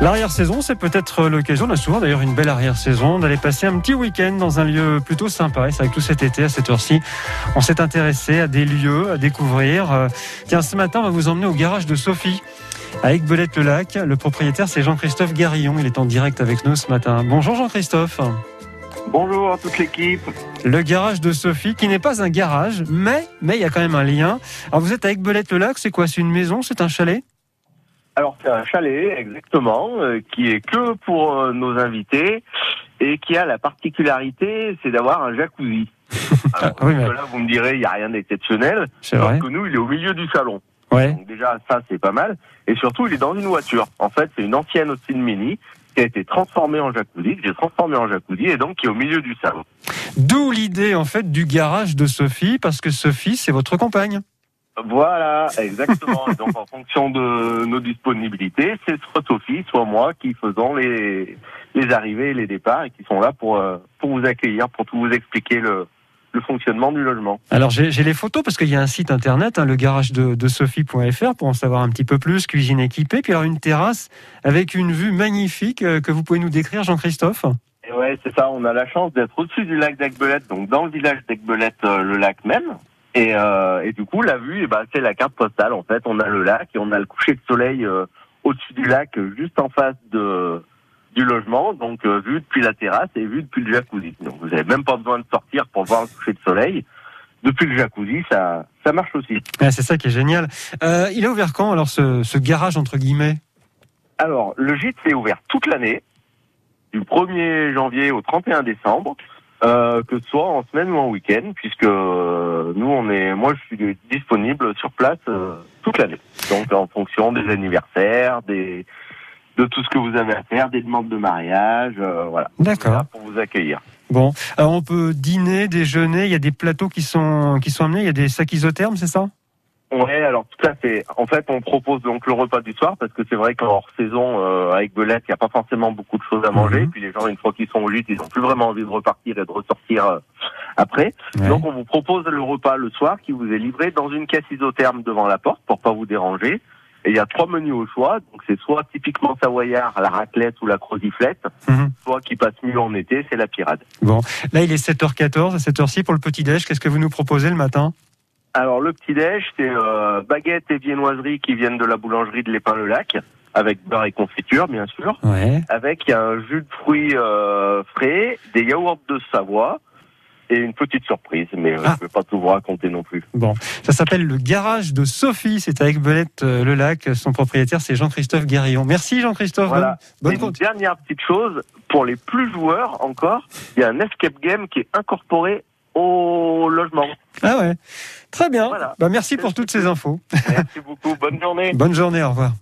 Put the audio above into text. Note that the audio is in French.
L'arrière-saison, c'est peut-être l'occasion, on a souvent d'ailleurs une belle arrière-saison, d'aller passer un petit week-end dans un lieu plutôt sympa. Et c'est avec tout cet été, à cette heure-ci, on s'est intéressé à des lieux à découvrir. Euh, tiens, ce matin, on va vous emmener au garage de Sophie. À Aiguebelette-le-Lac, le propriétaire c'est Jean-Christophe Garillon, il est en direct avec nous ce matin. Bonjour Jean-Christophe. Bonjour à toute l'équipe. Le garage de Sophie, qui n'est pas un garage, mais mais il y a quand même un lien. Alors vous êtes à Aiguebelette-le-Lac, c'est quoi? C'est une maison? C'est un chalet? Alors c'est un chalet exactement euh, qui est que pour euh, nos invités et qui a la particularité c'est d'avoir un jacuzzi. Alors, Oui, mais- Là vous me direz il n'y a rien d'exceptionnel. C'est vrai. que nous il est au milieu du salon. Ouais. Donc déjà ça c'est pas mal. Et surtout il est dans une voiture. En fait c'est une ancienne Austin Mini qui a été transformée en jacuzzi, que j'ai transformée en jacuzzi et donc qui est au milieu du salon. D'où l'idée en fait du garage de Sophie, parce que Sophie, c'est votre compagne. Voilà, exactement. Donc en fonction de nos disponibilités, c'est soit Sophie, soit moi qui faisons les, les arrivées et les départs et qui sont là pour, euh, pour vous accueillir, pour tout vous expliquer le, le fonctionnement du logement. Alors j'ai les photos parce qu'il y a un site internet, hein, le garage de, de Sophie.fr pour en savoir un petit peu plus, cuisine équipée, puis alors une terrasse avec une vue magnifique euh, que vous pouvez nous décrire, Jean-Christophe? Et ouais, c'est ça, on a la chance d'être au-dessus du lac d'Aigbelette, donc dans le village d'Aigbelette, euh, le lac même. Et, euh, et du coup, la vue, eh ben, c'est la carte postale. En fait, on a le lac et on a le coucher de soleil euh, au-dessus du lac, juste en face de, du logement, donc euh, vu depuis la terrasse et vu depuis le jacuzzi. Donc vous n'avez même pas besoin de sortir pour voir le coucher de soleil. Depuis le jacuzzi, ça, ça marche aussi. Ah, c'est ça qui est génial. Euh, il est ouvert quand alors ce, ce garage entre guillemets? Alors, le gîte est ouvert toute l'année, du 1er janvier au 31 décembre, euh, que ce soit en semaine ou en week-end, puisque euh, nous, on est, moi, je suis disponible sur place euh, toute l'année. Donc, en fonction des anniversaires, des de tout ce que vous avez à faire, des demandes de mariage, euh, voilà. D'accord. là pour vous accueillir. Bon, alors on peut dîner, déjeuner, il y a des plateaux qui sont qui sont amenés, il y a des sacs isothermes, c'est ça? Ouais, alors tout à fait. En fait, on propose donc le repas du soir parce que c'est vrai qu'en hors saison, euh, avec Belette, il n'y a pas forcément beaucoup de choses à manger. Mhm. Puis les gens, une fois qu'ils sont au gîte, ils n'ont plus vraiment envie de repartir et de ressortir euh, après. Ouais. Donc, on vous propose le repas le soir qui vous est livré dans une caisse isotherme devant la porte pour pas vous déranger. Et il y a trois menus au choix. Donc, c'est soit typiquement savoyard, la raclette ou la croziflette, Mhm. soit qui passe mieux en été, c'est la pirade. Là, il est 7h14, à cette heure-ci pour le petit déj. Qu'est-ce que vous nous proposez le matin? Alors le petit déj, c'est euh, baguettes et viennoiseries qui viennent de la boulangerie de l'Épin-le-Lac, avec beurre et confiture bien sûr, Ouais. avec un jus de fruits euh, frais, des yaourts de Savoie et une petite surprise, mais euh, Ah. je ne vais pas tout vous raconter non plus. Bon, ça s'appelle le garage de Sophie. C'est avec Belette euh, le lac. Son propriétaire, c'est Jean-Christophe Guérillon. Merci Jean-Christophe. Voilà. Bonne, bonne une dernière petite chose, pour les plus joueurs encore, il y a un escape game qui est incorporé au logement. Ah ouais. Très bien. Voilà. Bah, merci pour toutes ces infos. Merci beaucoup, bonne journée. Bonne journée. Au revoir.